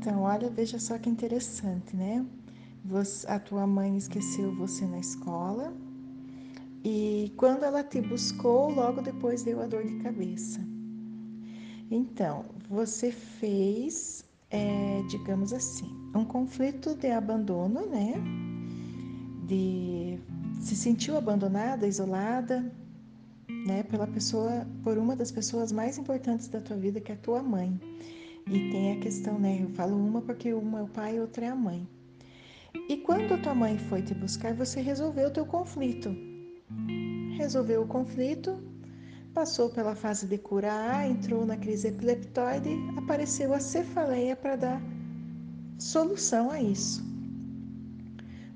Então, olha, veja só que interessante, né? Você, a tua mãe esqueceu você na escola e quando ela te buscou, logo depois deu a dor de cabeça. Então, você fez, é, digamos assim, um conflito de abandono, né? De se sentiu abandonada, isolada, né? Pela pessoa, por uma das pessoas mais importantes da tua vida, que é a tua mãe. E tem a questão, né? Eu falo uma porque uma é o pai e outra é a mãe. E quando a tua mãe foi te buscar, você resolveu o teu conflito. Resolveu o conflito, passou pela fase de curar, entrou na crise epileptoide, apareceu a cefaleia para dar solução a isso.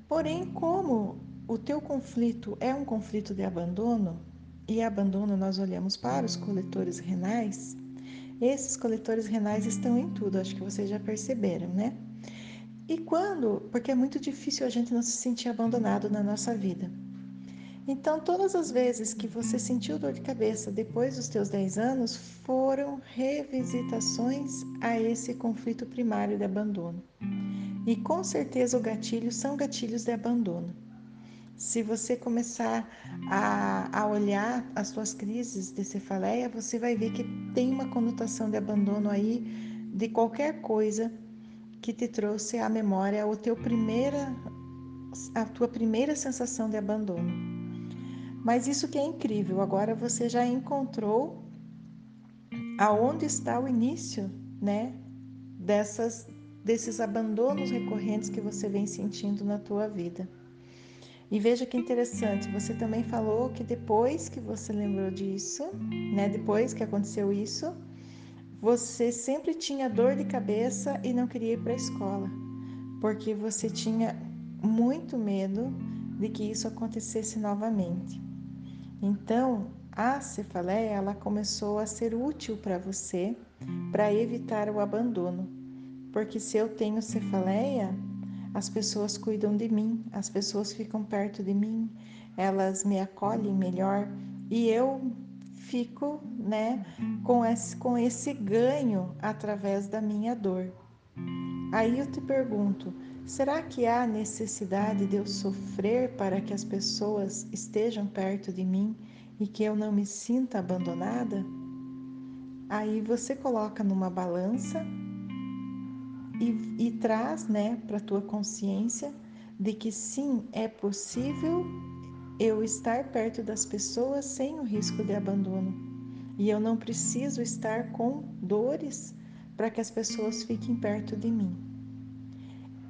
Porém, como o teu conflito é um conflito de abandono, e abandono nós olhamos para os coletores renais, esses coletores renais estão em tudo, acho que vocês já perceberam, né? E quando? Porque é muito difícil a gente não se sentir abandonado na nossa vida. Então, todas as vezes que você sentiu dor de cabeça depois dos teus 10 anos, foram revisitações a esse conflito primário de abandono. E com certeza o gatilho são gatilhos de abandono. Se você começar a, a olhar as suas crises de cefaleia, você vai ver que tem uma conotação de abandono aí de qualquer coisa que te trouxe à memória o teu primeira, a tua primeira sensação de abandono. Mas isso que é incrível, agora você já encontrou aonde está o início, né, dessas desses abandonos recorrentes que você vem sentindo na tua vida. E veja que interessante, você também falou que depois que você lembrou disso, né, depois que aconteceu isso, você sempre tinha dor de cabeça e não queria ir para a escola, porque você tinha muito medo de que isso acontecesse novamente. Então, a cefaleia ela começou a ser útil para você para evitar o abandono. Porque se eu tenho cefaleia, as pessoas cuidam de mim, as pessoas ficam perto de mim, elas me acolhem melhor e eu fico, né, com esse, com esse ganho através da minha dor. Aí eu te pergunto, será que há necessidade de eu sofrer para que as pessoas estejam perto de mim e que eu não me sinta abandonada? Aí você coloca numa balança e, e traz né, para a tua consciência de que sim, é possível eu estar perto das pessoas sem o risco de abandono. E eu não preciso estar com dores para que as pessoas fiquem perto de mim.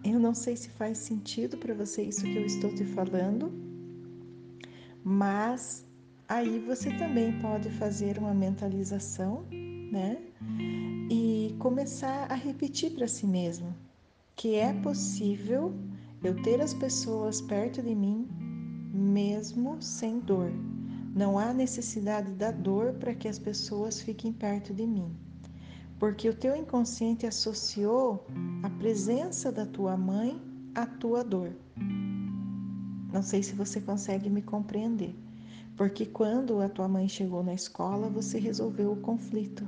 Eu não sei se faz sentido para você isso que eu estou te falando, mas aí você também pode fazer uma mentalização, né? Começar a repetir para si mesmo que é possível eu ter as pessoas perto de mim mesmo sem dor. Não há necessidade da dor para que as pessoas fiquem perto de mim. Porque o teu inconsciente associou a presença da tua mãe à tua dor. Não sei se você consegue me compreender. Porque quando a tua mãe chegou na escola, você resolveu o conflito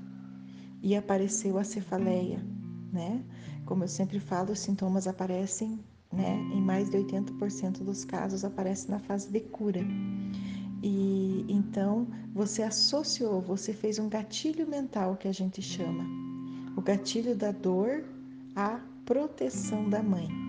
e apareceu a cefaleia, né? Como eu sempre falo, os sintomas aparecem, né? Em mais de 80% dos casos aparece na fase de cura. E então você associou, você fez um gatilho mental que a gente chama, o gatilho da dor à proteção da mãe.